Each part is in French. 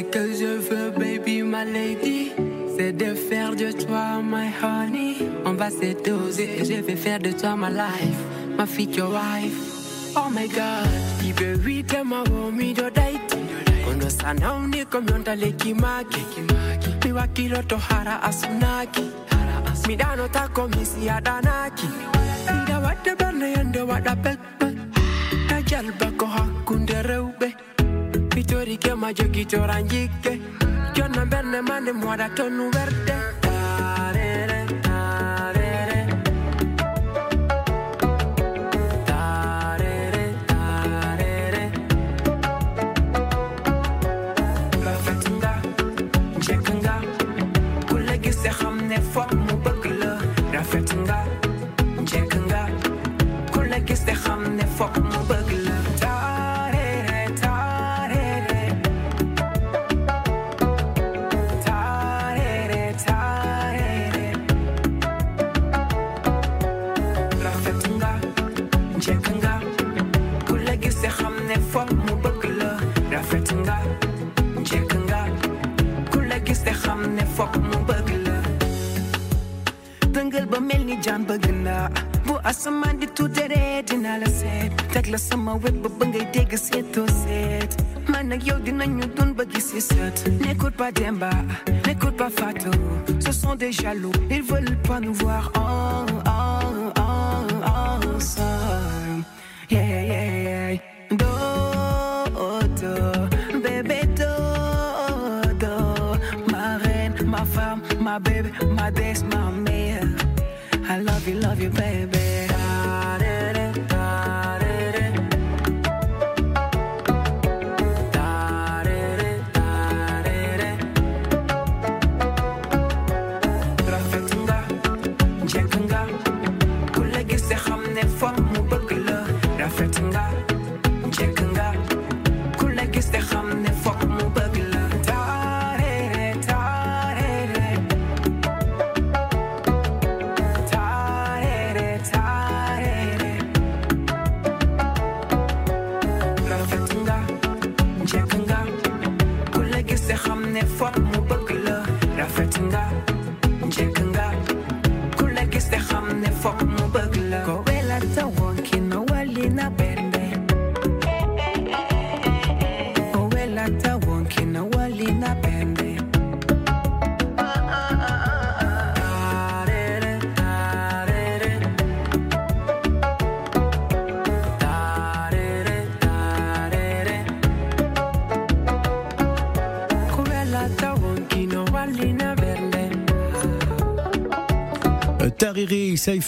Ce que je veux, baby, my lady, c'est de faire de toi my honey. On va s'étoser et je vais faire de toi my life, ma future wife. Oh my god, ibe wite ma womi do date. Kono sana uni komyonda leki maki. Miwa kilo to hara asunaki. Midano tako misi adanaki. Mida wate berne yende wada pepe. Najalba ko hakunde reube. Pitori ke majogi toranjike. Jona berne mane mwada tonu verde. Ma best, ma mère. I love you, love you, baby.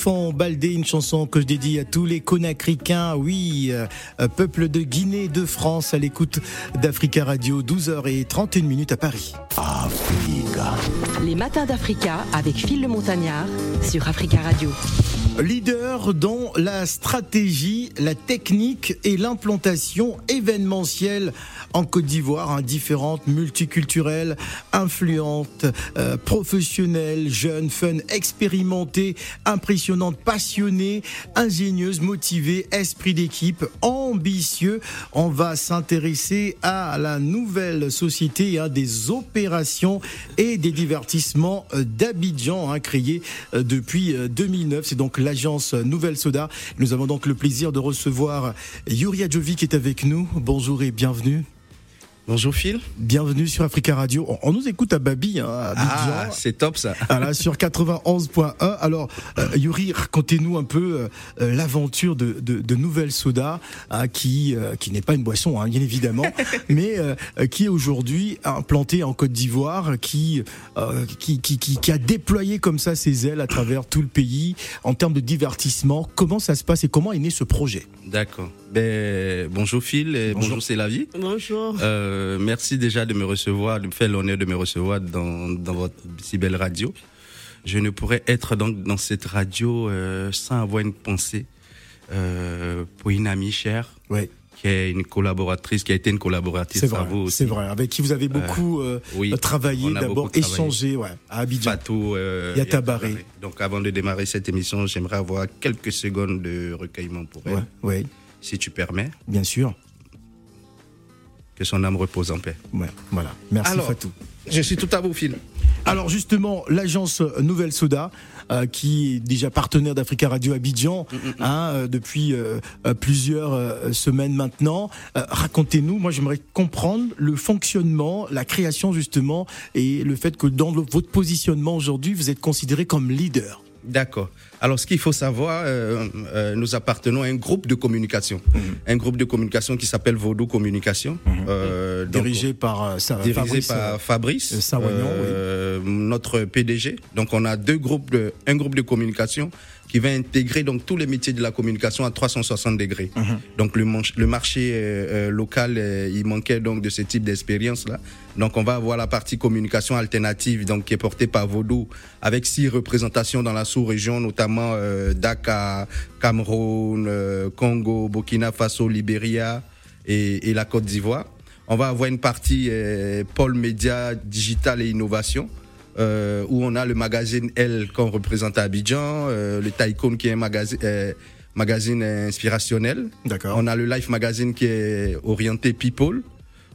Saïfon, Baldé, une chanson que je dédie à tous les Conacricains, oui, euh, peuple de Guinée, de France, à l'écoute d'Africa Radio, 12h31 minutes à Paris. Les matins d'Africa avec Phil le Montagnard sur Africa Radio. Leader dans la stratégie, la technique et l'implantation événementielle en Côte d'Ivoire, hein, différentes, multiculturelles, influentes, euh, professionnelles, jeunes, fun, expérimentées, impressionnantes, passionnées, ingénieuses, motivées, esprit d'équipe, ambitieux. On va s'intéresser à la nouvelle société hein, des opérations et des divertissements euh, d'Abidjan, hein, créée euh, depuis euh, 2009. C'est donc l'agence Nouvelle Soda. Nous avons donc le plaisir de recevoir Yuri Adjovi qui est avec nous. Bonjour et bienvenue. Bonjour Phil. Bienvenue sur Africa Radio. On, on nous écoute à Babi, hein, à. Ah, c'est top ça. Voilà, sur 91.1. Alors, euh, Yuri, racontez-nous un peu euh, euh, l'aventure de, de, de Nouvelle Soda, hein, qui, euh, qui n'est pas une boisson, hein, bien évidemment, mais euh, qui est aujourd'hui implantée en Côte d'Ivoire, qui, euh, qui, qui, qui, qui a déployé comme ça ses ailes à travers tout le pays en termes de divertissement. Comment ça se passe et comment est né ce projet? D'accord. Ben, bonjour Phil et Bonjour. bonjour, c'est la vie. Bonjour. Euh, merci déjà de me recevoir, de me faire l'honneur de me recevoir dans, dans votre si belle radio. Je ne pourrais être donc dans cette radio euh, sans avoir une pensée euh, pour une amie chère Ouais, qui est une collaboratrice, qui a été une collaboratrice vrai, à vous aussi. c'est vrai. Avec qui vous avez beaucoup euh, oui, travaillé, d'abord échangé, ouais, à Abidjan. Fatou euh, Yatabaré. Yatabaré. Donc avant de démarrer cette émission, j'aimerais avoir quelques secondes de recueillement pour elle, Ouais, ouais, si tu permets. bien sûr. Que son âme repose en paix. voilà. Merci Alors, Fatou. Je suis tout à vos fil. Alors justement, l'agence Nouvelle Soda, euh, qui est déjà partenaire d'Africa Radio Abidjan Mm, hein, euh, depuis euh, plusieurs semaines maintenant. Racontez-nous, moi j'aimerais comprendre le fonctionnement, la création justement, et le fait que dans le- votre positionnement aujourd'hui, vous êtes considéré comme leader. D'accord. Alors, ce qu'il faut savoir, euh, euh, nous appartenons à un groupe de communication, un groupe de communication qui s'appelle Vaudou Communication, euh, donc, dirigé par dirigé Fabrice, par Fabrice, notre PDG. Donc, on a deux groupes, de, un groupe de communication qui va intégrer donc tous les métiers de la communication à 360 degrés. Mhm. Donc, le, marché euh, euh, local, euh, il manquait donc de ce type d'expérience là. Donc, on va avoir la partie communication alternative, donc qui est portée par Vaudou, avec six représentations dans la sous-région, notamment euh, Dakar, Cameroun, euh, Congo, Burkina Faso, Libéria et, et la Côte d'Ivoire. On va avoir une partie euh, pôle média, digital et innovation. Euh, où on a le magazine L qu'on représente à Abidjan, euh, le Tycoon qui est un magazine, euh, magazine inspirationnel. D'accord. On a le Life Magazine qui est orienté people.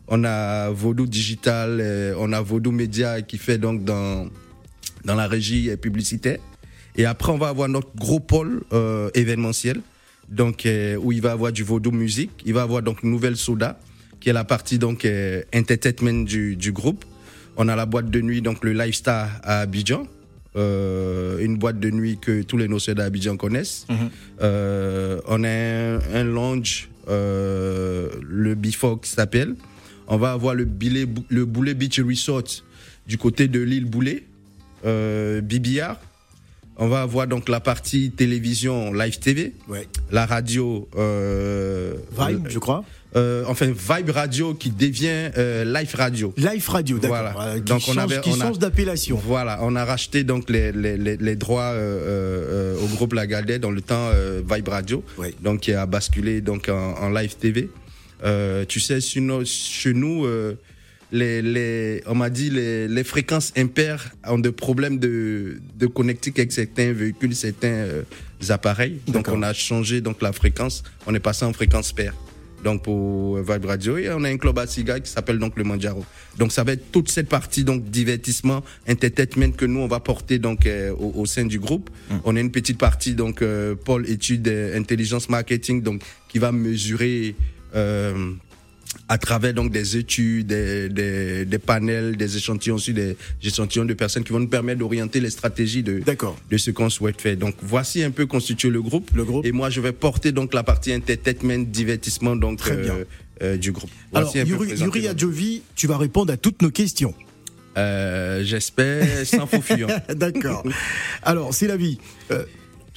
On a Vodou Digital, euh, on a Vodou Média qui fait donc dans, dans la régie publicitaire. Et après, on va avoir notre gros pôle euh, événementiel, donc euh, où il va avoir du Vodou musique. Il va avoir donc Nouvelle Soda, qui est la partie donc euh, entertainment du, du groupe. On a la boîte de nuit, donc le Lifestyle à Abidjan. Euh, une boîte de nuit que tous les noceurs d'Abidjan connaissent. Euh, on a un, un lounge, euh, le Bifog s'appelle. On va avoir le, Billet- le Boulet Beach Resort du côté de l'île Boulet, Bibillard. On va avoir donc la partie télévision Live TV, Ouais. la radio euh, Vibe, je crois. euh, enfin Vibe Radio qui devient euh, Live Radio. Live Radio, d'accord. Voilà. Euh, Donc, on avait- qui on a- change d'appellation. Voilà, on a racheté donc les, les, les, les droits euh, au groupe Lagardère dans le temps euh, Vibe Radio, donc qui a basculé donc en, en live TV. Euh, tu sais, sur nos- chez nous, euh, les, les, on m'a dit les, les fréquences impaires ont des problèmes de, de connectique avec certains véhicules, certains euh, appareils. Donc on a changé donc la fréquence, on est passé en fréquence paire. Donc pour euh, Vibe Radio et on a un club à Siga qui s'appelle donc le Manjaro. Donc ça va être toute cette partie donc divertissement, entertainment que nous on va porter donc euh, au, au sein du groupe. On a une petite partie donc euh, Paul études intelligence marketing donc qui va mesurer euh, à travers donc des études, des, des, des panels, des échantillons sur des échantillons de personnes qui vont nous permettre d'orienter les stratégies de, de ce qu'on souhaite faire. Donc voici un peu constitué le groupe. Le groupe. Et moi je vais porter donc la partie entertainment, divertissement donc Très bien. euh, euh, du groupe. Alors, Voici Yuri, Yuri. Adjovi, tu vas répondre à toutes nos questions. Euh, J'espère sans faux fuyant. D'accord. Alors, c'est la vie.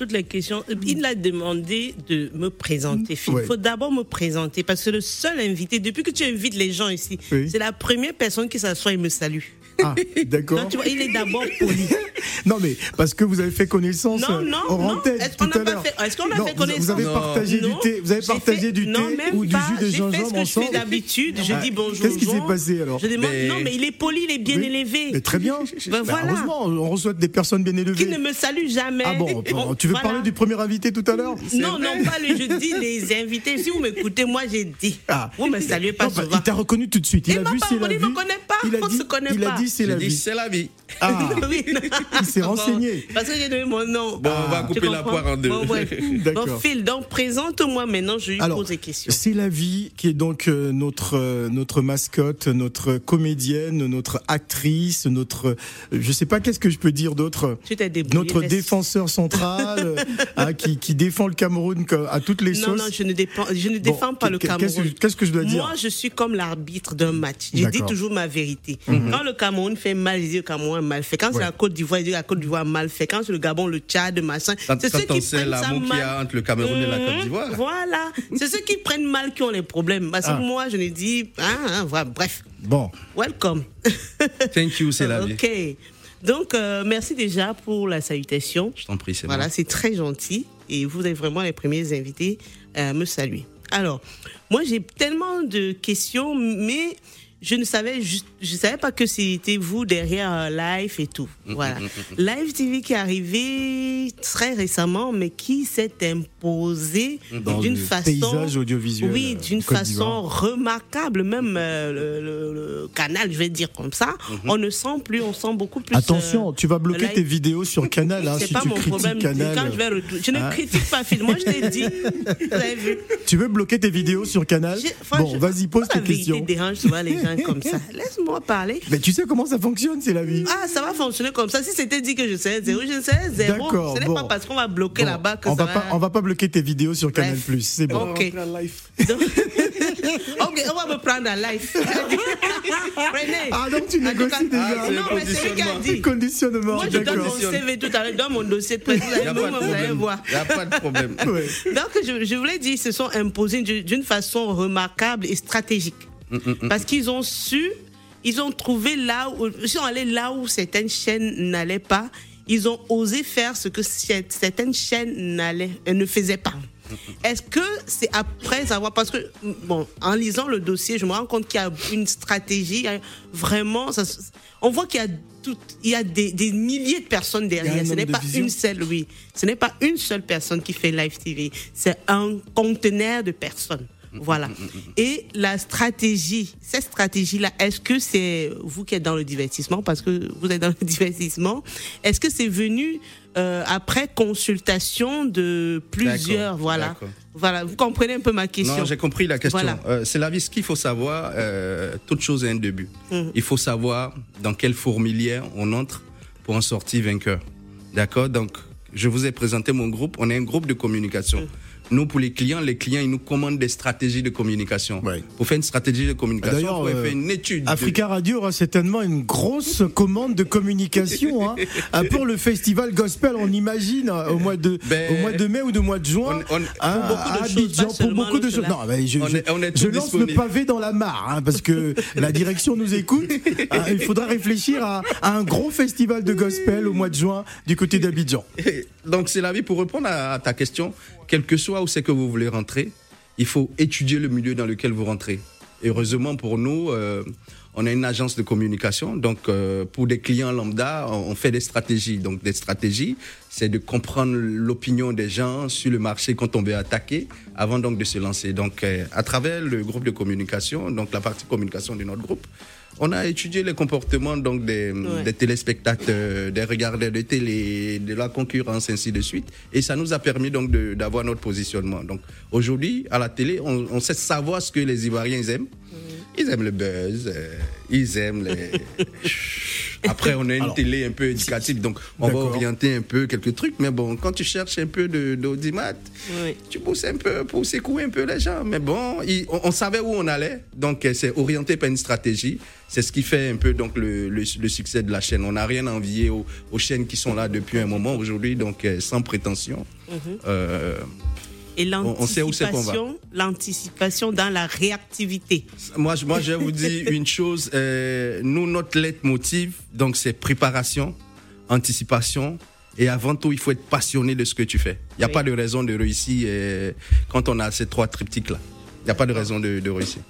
Toutes les questions. Il a demandé de me présenter. Il faut d'abord me présenter parce que le seul invité, depuis que tu invites les gens ici, Oui. c'est la première personne qui s'assoit et me salue. Ah, d'accord. Tu vois, il est d'abord poli. Non, mais parce que vous avez fait connaissance Non, euh, non, antenne Est-ce qu'on pas fait- a Non, fait vous- Vous connaissance? avez Non. partagé du thé, vous avez partagé fait- du thé ou du pas. jus de J'ai fait gingembre ce que je ensemble? fais d'habitude. Je Ah, dis bonjour. qu'est-ce qui s'est passé, alors? Je demande, Mais- non, mais il est poli, il est bien Oui. élevé. Mais très bien. Ben Bah, voilà. Heureusement, on reçoit des personnes bien élevées. Qui ne me salue jamais. Ah bon, On- tu veux voilà. parler du premier invité tout à l'heure? Non, non, pas le je dis les invités. Si vous m'écoutez, moi j'ai dit. Ah. Vous me saluez pas bah, souvent. Il t'a reconnu tout de suite. Il a m'a vu il me connaît pas, on se connaît pas. Dit c'est J'ai la dit vie. c'est la vie. Ah, Oui. il s'est renseigné. Parce que j'ai donné mon nom. Bon, on va Tu couper la poire en deux. Bon, ouais. D'accord. Bon, Phil, donc présente-moi maintenant, je lui Alors, pose des questions. c'est la vie qui est donc euh, notre euh, notre mascotte, notre comédienne, notre actrice, notre euh, je sais pas qu'est-ce que je peux dire d'autre? Tu t'es débrouillé. Notre défenseur central euh, hein, qui, qui défend le Cameroun à toutes les Non, sauces. non, je ne, défends, je ne Bon, défends pas le Cameroun. Qu'est-ce que, je dois dire? Moi, je suis comme l'arbitre d'un match. Je dis toujours ma vérité. Quand le Cameroun fait mal, je dis le Cameroun a mal fait. Quand c'est la Côte d'Ivoire, je dis la Côte d'Ivoire mal fait. Quand c'est le Gabon, le Tchad, machin. C'est ceux qui sait l'amour qu'il y a entre le Cameroun et la Côte Mhm. d'Ivoire. Voilà. C'est ceux qui prennent mal qui ont les problèmes. Parce que Ah. moi, je ne dis. Ah, ah, voilà, bref. Bon, Welcome. Thank you, c'est la vie. Ok. Donc, euh, merci déjà pour la salutation. Je t'en prie, c'est Voilà, c'est très gentil. Et vous êtes vraiment les premiers invités à me saluer. Alors, moi, j'ai tellement de questions, mais je ne savais juste, je savais pas que c'était vous derrière euh, Live et tout. Mm, Voilà. Live TV qui est arrivé très récemment, mais qui s'est imposé d'une façon, paysage audiovisuel, oui, euh, d'une façon remarquable. Même euh, le, le- le canal, je vais dire comme ça, on ne sent plus, on sent beaucoup plus. Attention, euh, tu vas bloquer live. tes vidéos sur Canal hein, c'est si pas tu mon critiques problème. Canal. Quand je vais je ne Hein critique pas Phil. Moi, je l'ai dit. Vous avez vu. Tu veux bloquer tes vidéos sur Canal? Bon, vas-y, pose tes questions. dérange souvent les gens comme ça. Laisse-moi parler. Mais tu sais comment ça fonctionne, c'est la vie. Ah, ça va fonctionner comme ça. Si c'était dit que je serais zéro, je serais zéro. D'accord, Ce n'est bon. pas parce qu'on va bloquer Bon, là-bas que on ça va pas, on va pas bloquer tes vidéos sur Canal Bref. c'est bon. Ok. Donc- ok, on va me prendre en live. René. Ah donc tu négocies cas- déjà. Ah, c'est non, mais c'est lui qui a dit. Conditionnement, Moi, je donne mon CV tout à l'heure, dans mon dossier de presse. Vous allez, voir. Il n'y a pas de problème. Ouais. Donc, je, je voulais dire, ils se sont imposés d'une d'une façon remarquable et stratégique. Parce qu'ils ont su, ils ont trouvé là où, ils sont allés là où certaines chaînes n'allaient pas. Ils ont osé faire ce que certaines chaînes euh, ne faisaient pas. Est-ce que c'est après avoir parce que bon en lisant le dossier je me rends compte qu'il y a une stratégie a vraiment ça on voit qu'il y a tout il y a des, des milliers de personnes derrière ce n'est pas vision. une seule oui ce n'est pas une seule personne qui fait live TV c'est un conteneur de personnes voilà et la stratégie cette stratégie là est-ce que c'est vous qui êtes dans le divertissement parce que vous êtes dans le divertissement est-ce que c'est venu euh, après consultation de plusieurs voilà voilà vous comprenez un peu ma question Non, j'ai compris la question. Voilà. Euh, c'est la vie. Ce qu'il faut savoir, euh, toute chose a un début. Il faut savoir dans quelle fourmilière on entre pour en sortir vainqueur. D'accord? Donc, je vous ai présenté mon groupe. On est un groupe de communication. Nous, pour les clients, les clients, ils nous commandent des stratégies de communication. Ouais. Pour faire une stratégie de communication, il D'ailleurs, euh, faire une étude. de- Africa Radio aura certainement une grosse commande de communication hein, euh, pour le festival gospel. On imagine au mois de Ben, au mois de mai ou de mois de juin. on- on- hein, pour beaucoup de à choses, Abidjan, pour beaucoup de. Non, je, On je- est- on est je tous lance le pavé dans la mare hein, parce que la direction nous écoute. Il faudra réfléchir à, à un gros festival de gospel au mois de juin du côté d'Abidjan. Donc, c'est la vie. Pour répondre à, ta question, quel que soit où c'est que vous voulez rentrer, il faut étudier le milieu dans lequel vous rentrez. Heureusement pour nous, euh, on a une agence de communication. Donc, euh, pour des clients lambda, on, on fait des stratégies. Donc, des stratégies, c'est de comprendre l'opinion des gens sur le marché quand on veut attaquer, avant donc de se lancer. Donc, euh, à travers le groupe de communication, donc la partie communication de notre groupe, on a étudié les comportements donc des, Ouais. des téléspectateurs, des regardeurs de télé, de la concurrence, ainsi de suite. Et ça nous a permis donc d'avoir notre positionnement. Donc aujourd'hui, à la télé, on, on sait savoir ce que les Ivoiriens aiment. Ils aiment le buzz, euh, ils aiment les. Après, on a une Alors, télé un peu éducative, donc on va orienter un peu quelques trucs. Mais bon, quand tu cherches un peu de- d'audimat, Oui. tu pousses un peu pour secouer un peu les gens. Mais bon, il- on, on savait où on allait, donc euh, c'est orienté par une stratégie. C'est ce qui fait un peu donc le, le- le succès de la chaîne. On n'a rien à envier aux, aux chaînes qui sont là depuis un moment aujourd'hui, donc euh, sans prétention. Euh, Et l'anticipation, l'anticipation dans la réactivité. moi, je- moi, je vais vous dire une chose. euh, nous, notre leitmotiv, donc c'est préparation, anticipation. Et avant tout, il faut être passionné de ce que tu fais. Il n'y a Oui. pas de raison de réussir euh, quand on a ces trois triptyques-là. Il n'y a pas de raison de, de réussir.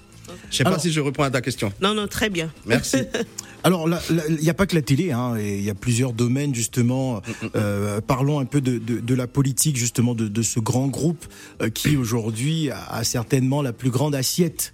Je ne sais pas si je réponds à ta question. Non, non, très bien. Merci. Alors, il n'y a pas que la télé, hein, et il y a plusieurs domaines justement. Euh, parlons un peu de, de, de la politique justement de, de ce grand groupe euh, qui aujourd'hui a, a certainement la plus grande assiette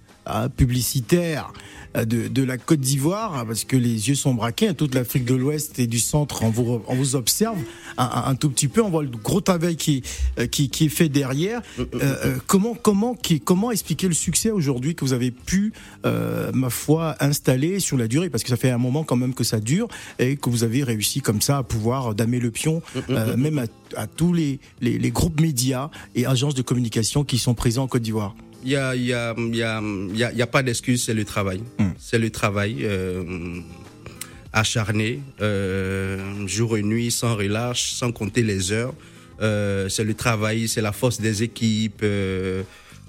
publicitaire euh, de, de la Côte d'Ivoire, hein, parce que les yeux sont braqués. hein, toute l'Afrique de l'Ouest et du centre, on vous, on vous observe un, un- tout petit peu. On voit le gros travail qui, est- euh, qui, qui est fait derrière. Euh, euh, comment, comment, qui, comment expliquer le succès aujourd'hui que vous avez pu, euh, ma foi, installer sur la durée? Parce que ça fait un moment quand même que ça dure et que vous avez réussi comme ça à pouvoir damer le pion, euh, même à, à tous les, les, les groupes médias et agences de communication qui sont présents en Côte d'Ivoire. Il n'y a, y a, y a, y a, y a pas d'excuse, c'est le travail. Mm. C'est le travail euh, acharné, euh, jour et nuit, sans relâche, sans compter les heures. Euh, c'est le travail, c'est la force des équipes,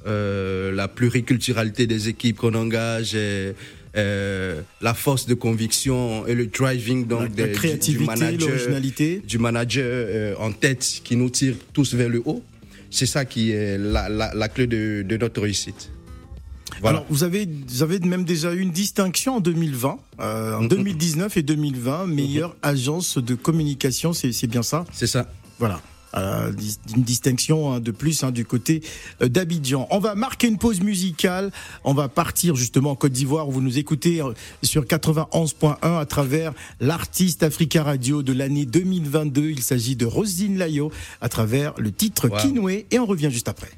la pluriculturalité des équipes qu'on engage. et, euh, la force de conviction et le driving donc La, du créativité, manager, l'originalité. du manager euh, en tête qui nous tire tous vers le haut. C'est ça qui est la, la, la clé de, de notre réussite. Alors, vous avez, vous avez même déjà eu une distinction en 2020, euh, en 2019 et 2020, meilleure agence de communication, c'est bien ça? C'est ça. Voilà. Euh, une distinction hein, de plus hein, du côté euh, d'Abidjan. On va marquer une pause musicale. On va partir justement en Côte d'Ivoire où vous nous écoutez euh, sur 91.1 à travers l'artiste Africa Radio de l'année 2022. Il s'agit de Rosine Layo à travers le titre wow. Et on revient juste après.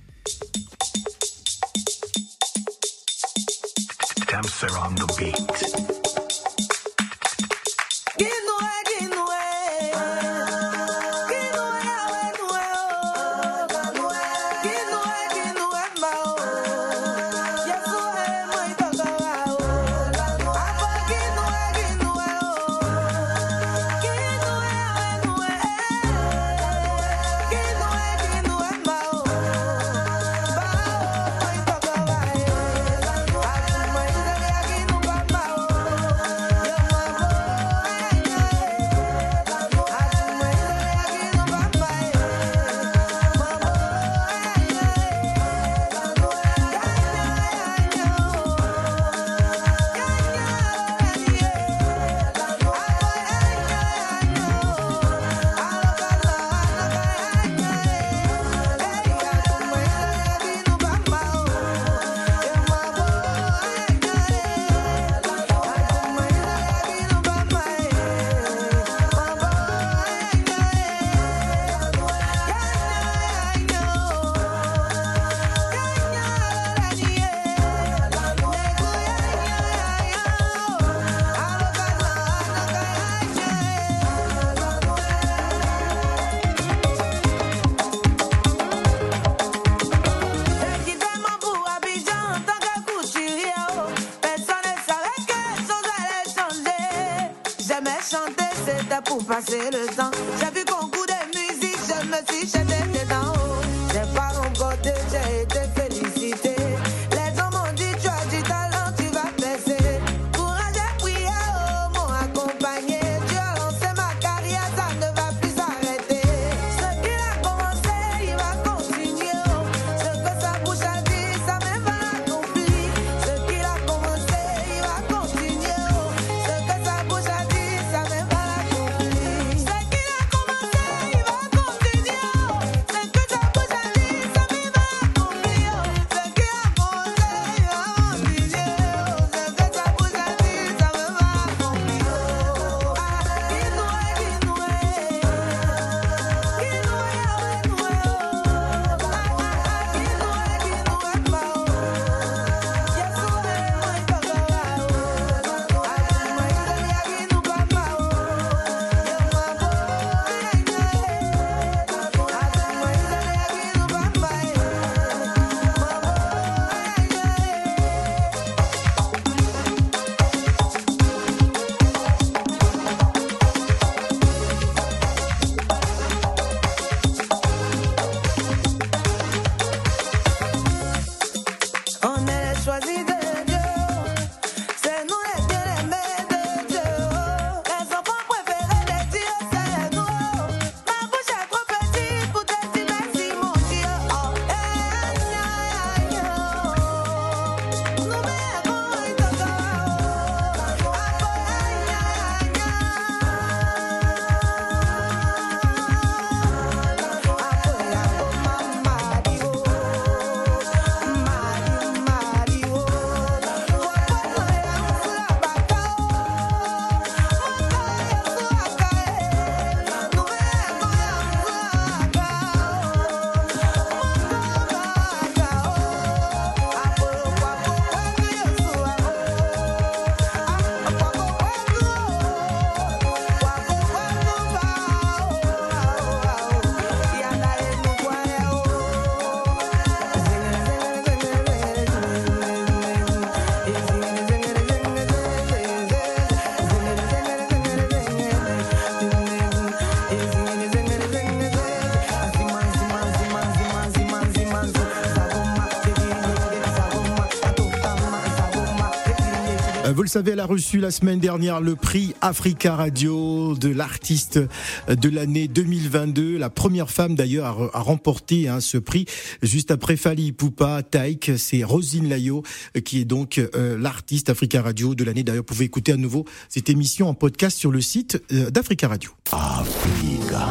Savez, elle a reçu la semaine dernière le prix Africa Radio de l'artiste de l'année 2022. La première femme d'ailleurs à, remporter hein, ce prix, juste après Fali Poupa, Taïk, c'est Rosine Layo qui est donc euh, l'artiste Africa Radio de l'année. D'ailleurs, vous pouvez écouter à nouveau cette émission en podcast sur le site euh, d'Africa Radio. Africa.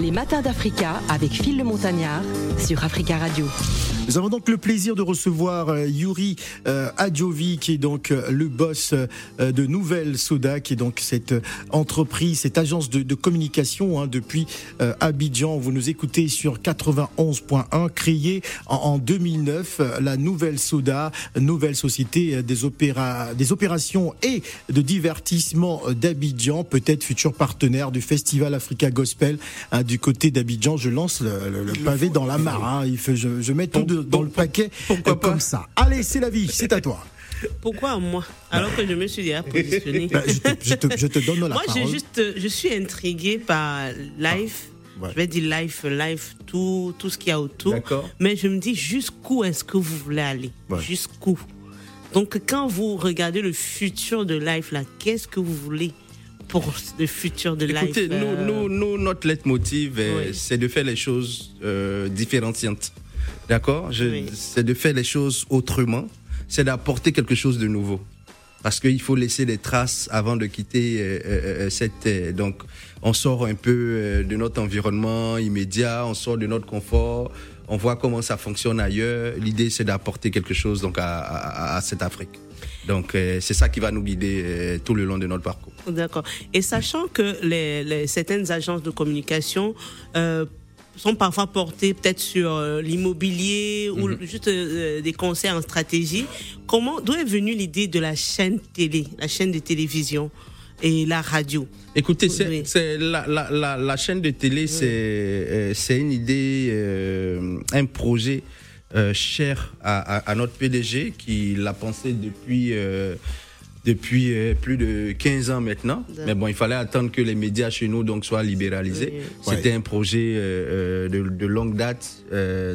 Les matins d'Africa avec Phil le Montagnard sur Africa Radio. Nous avons donc le plaisir de recevoir euh, Yuri euh, Adjovi, qui est donc euh, le boss de Nouvelle Soda, qui est donc cette entreprise, cette agence de, communication hein, depuis Abidjan. Vous nous écoutez sur 91.1, créée en, 2009, la Nouvelle Soda, nouvelle société des, opéra, des opérations et de divertissement d'Abidjan, peut-être futur partenaire du Festival Africa Gospel hein, du côté d'Abidjan. Je lance le, pavé dans la mare. Hein. Il faut, je, je mets tout dans le paquet Pourquoi comme ça. Allez, c'est la vie, c'est à toi. Pourquoi moi Alors que je me suis déjà positionné. Bah, je, te, donne la moi, parole. Moi, juste, je suis intrigué par life. Ah, je vais dire life, life, tout, tout ce qu'il y a autour. Mais je me dis jusqu'où est-ce que vous voulez aller Jusqu'où Donc, quand vous regardez le futur de life, là, qu'est-ce que vous voulez pour le futur de life Écoutez, nous, nous, notre leitmotiv, c'est de faire les choses euh, différenciantes. D'accord? C'est de faire les choses autrement. C'est d'apporter quelque chose de nouveau. Parce qu'il faut laisser des traces avant de quitter euh, euh, euh, cette. Donc, on sort un peu de notre environnement immédiat, on sort de notre confort, on voit comment ça fonctionne ailleurs. L'idée, c'est d'apporter quelque chose donc à, cette Afrique. Donc, c'est ça qui va nous guider tout le long de notre parcours. D'accord. Et sachant que certaines agences de communication sont parfois portés peut-être sur euh, l'immobilier ou mhm. juste euh, des conseils en stratégie. Comment, d'où est venue l'idée de la chaîne télé, la chaîne de télévision et la radio? Écoutez, c'est la, la, la, chaîne de télé, c'est euh, c'est une idée, un projet cher à, à, notre PDG qui l'a pensé depuis depuis euh, plus de 15 ans maintenant. Mais bon, il fallait attendre que les médias chez nous donc soient libéralisés. C'était un projet euh, euh, de, de, longue date,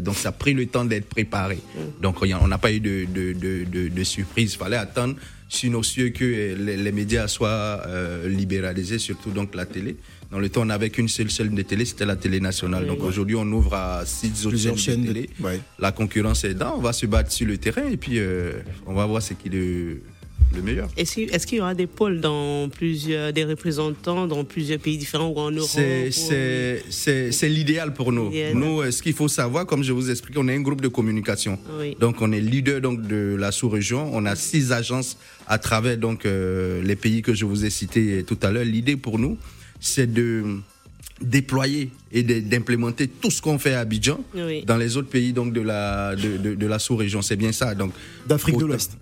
donc ça a pris le temps d'être préparé. Mm. Donc on n'a pas eu de, de, de, de surprise. Il fallait attendre sur nos cieux que les, médias soient libéralisés, surtout donc la télé. Dans le temps, on n'avait qu'une seule chaîne de télé, c'était la télé nationale. Donc aujourd'hui, on ouvre à six autres chaînes, de télé. La concurrence est là, on va se battre sur le terrain et puis on va voir ce qui est le meilleur. Est-ce qu'il y aura des pôles dans plusieurs, des représentants dans plusieurs pays différents ou en Europe C'est l'idéal pour nous. Nous, euh, ce qu'il faut savoir, comme je vous explique, on est un groupe de communication. Donc, on est leader donc, de la sous-région. On a six agences à travers donc, euh, les pays que je vous ai cités tout à l'heure. L'idée pour nous, c'est de déployer et d'implémenter tout ce qu'on fait à Abidjan dans les autres pays donc de la de, de, la sous-région. C'est bien ça donc. d'Afrique de l'Ouest.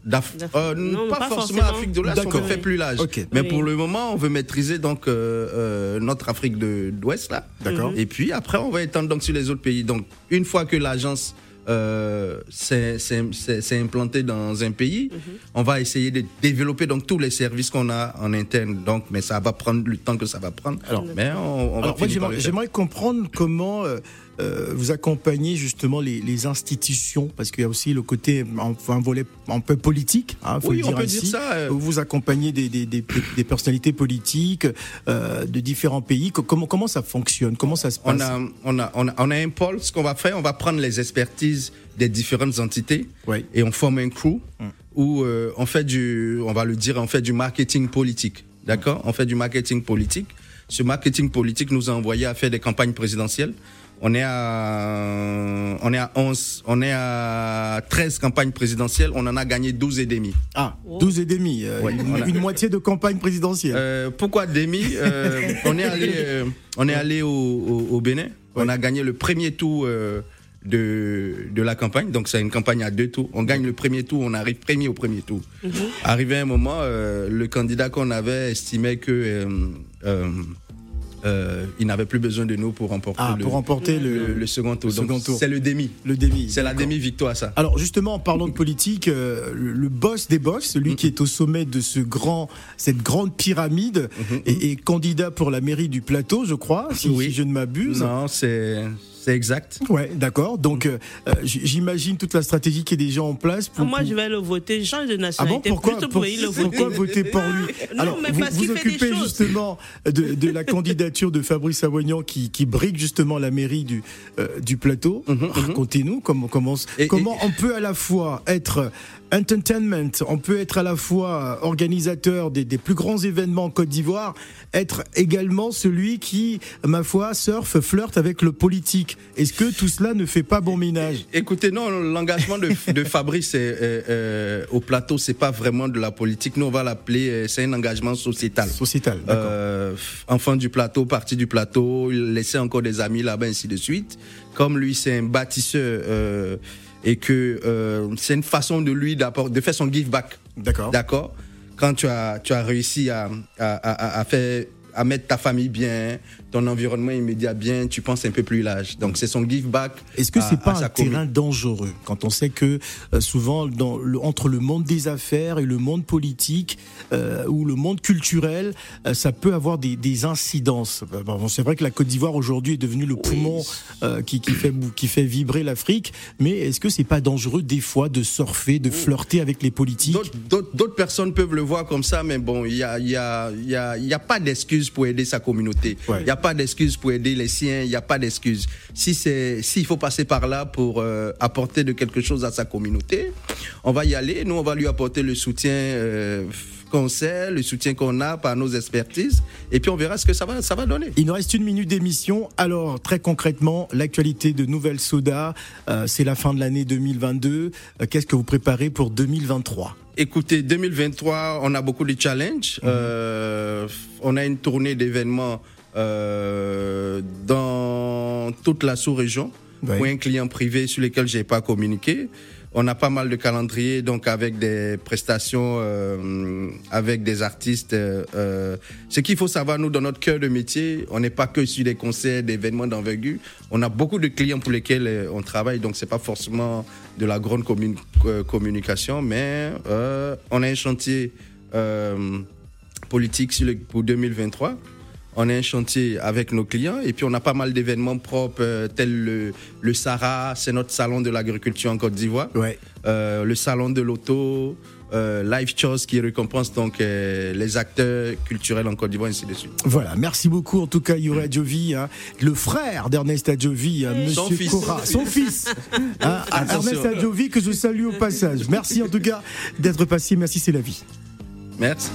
euh, pas, forcément Afrique de l'Ouest on fait plus large mais pour le moment on veut maîtriser donc euh, euh, notre Afrique de l'Ouest là. D'accord. Et puis après on va étendre donc sur les autres pays. Donc une fois que l'agence euh, c'est implanté dans un pays, mhm. on va essayer de développer donc tous les services qu'on a en interne. Donc, mais ça va prendre le temps que ça va prendre. Alors, mais on, va j'aimerais comprendre comment euh, euh, vous accompagnez justement les, institutions, parce qu'il y a aussi le côté, un volet un peu politique, hein, faut oui, dire on peut dire ça. Euh. Vous accompagnez des, des, des, des personnalités politiques euh, de différents pays. Comment, comment ça fonctionne? Comment ça se passe? on a, on, a, on, a, on a un pôle. Ce qu'on va faire, on va prendre les expertises des différentes entités et on forme un crew hum. où euh, on fait du, on va le dire, on fait du marketing politique. D'accord? On fait du marketing politique. Ce marketing politique nous a envoyé à faire des campagnes présidentielles. On est à, on est à 11, on est à 13 campagnes présidentielles, on en a gagné 12 et demi. Ah, 12 et demi, euh, une, moitié de campagne présidentielle. Euh, pourquoi demi euh, On est allé, on est allé au, Bénin, on a gagné le premier tour de, de la campagne. Donc c'est une campagne à deux tours. On gagne le premier tour, on arrive premier au premier tour. Mhm. Arrivé un moment, le candidat qu'on avait estimait que euh, il n'avait plus besoin de nous pour remporter, ah, le, pour remporter le, second tour. C'est le demi. Le demi. C'est la demi-victoire, ça. Alors, justement, en parlant de politique, euh, le boss des boss, celui mm-hmm. qui est au sommet de ce grand, cette grande pyramide, mm-hmm. est, candidat pour la mairie du plateau, je crois, si, je ne m'abuse. Non, c'est C'est exact. Ouais, d'accord. Donc, euh, euh, j'imagine toute la stratégie qui est déjà en place. Pour, ah, moi, je vais le voter. Je change de nationalité. Ah bon, pourquoi, pour, le voter. pourquoi voter pour lui Alors, mais vous, vous occupez justement de, de, la candidature de Fabrice Avoignan qui, qui brigue justement la mairie du, euh, du plateau. Mhm, mhm. Racontez-nous comment, comment, comment on peut à la fois être entertainment, on peut être à la fois organisateur des, des plus grands événements en Côte d'Ivoire, être également celui qui, ma foi, surfe, flirte avec le politique. Est-ce que tout cela ne fait pas bon ménage? Écoutez, non, l'engagement de, de, Fabrice euh, euh, au plateau, c'est pas vraiment de la politique. Nous, on va l'appeler, euh, c'est un engagement sociétal. Sociétal, euh, Enfant du plateau, parti du plateau, laisser encore des amis là-bas, ainsi de suite. Comme lui, c'est un bâtisseur euh, et que euh, c'est une façon de lui de faire son give back. D'accord. D'accord? Quand tu as, tu as réussi à, à, à, à faire à mettre ta famille bien, ton environnement immédiat bien, tu penses un peu plus large. Donc c'est son give back. Est-ce que c'est pas un terrain dangereux quand on sait que euh, souvent dans le, entre le monde des affaires et le monde politique euh, ou le monde culturel, euh, ça peut avoir des, des incidences? Bon, c'est vrai que la Côte d'Ivoire aujourd'hui est devenue le poumon euh, qui, qui, fait qui fait vibrer l'Afrique, mais est-ce que c'est pas dangereux des fois de surfer, de flirter avec les politiques? D'autres personnes peuvent le voir comme ça, mais bon, il y a, y, a, y, a, y a pas d'excuse pour aider sa communauté. Il a pas d'excuse pour aider les siens, il n'y a pas d'excuse. Si c'est, s'il faut passer par là pour euh, apporter de quelque chose à sa communauté, on va y aller. Nous, on va lui apporter le soutien euh, qu'on sait, le soutien qu'on a par nos expertises, et puis on verra ce que ça va, ça va donner. Il nous reste une minute d'émission. Alors, très concrètement, l'actualité de Nouvelle Soda, euh, c'est la fin de l'année 2022. Qu'est-ce que vous préparez pour 2023 Écoutez, 2023, on a beaucoup de challenges. Mmh. Euh, on a une tournée d'événements euh, dans toute la sous-région oui. pour un client privé sur lequel j'ai pas communiqué. On a pas mal de calendriers, donc avec des prestations, euh, avec des artistes. Euh, ce qu'il faut savoir, nous, dans notre cœur de métier, on n'est pas que sur des concerts, des événements d'envergure. On a beaucoup de clients pour lesquels on travaille, donc c'est pas forcément de la grande commun communication, mais euh, on a un chantier politique sur le, pour 2023 on a un chantier avec nos clients et puis on a pas mal d'événements propres euh, tels le, le Sahara, c'est notre salon de l'agriculture en Côte d'Ivoire. Ouais. Euh, le salon de l'auto, euh, Live Chose qui récompense donc euh, les acteurs culturels en Côte d'Ivoire, ainsi de suite. Voilà, merci beaucoup en tout cas Yuri Adjovi, hein, le frère d'Ernest Adjovi, hein, Monsieur son fils. Cora, son fils, hein, Ernest Adjovi que je salue au passage. Merci en tout cas d'être passé, merci c'est la vie. Merci.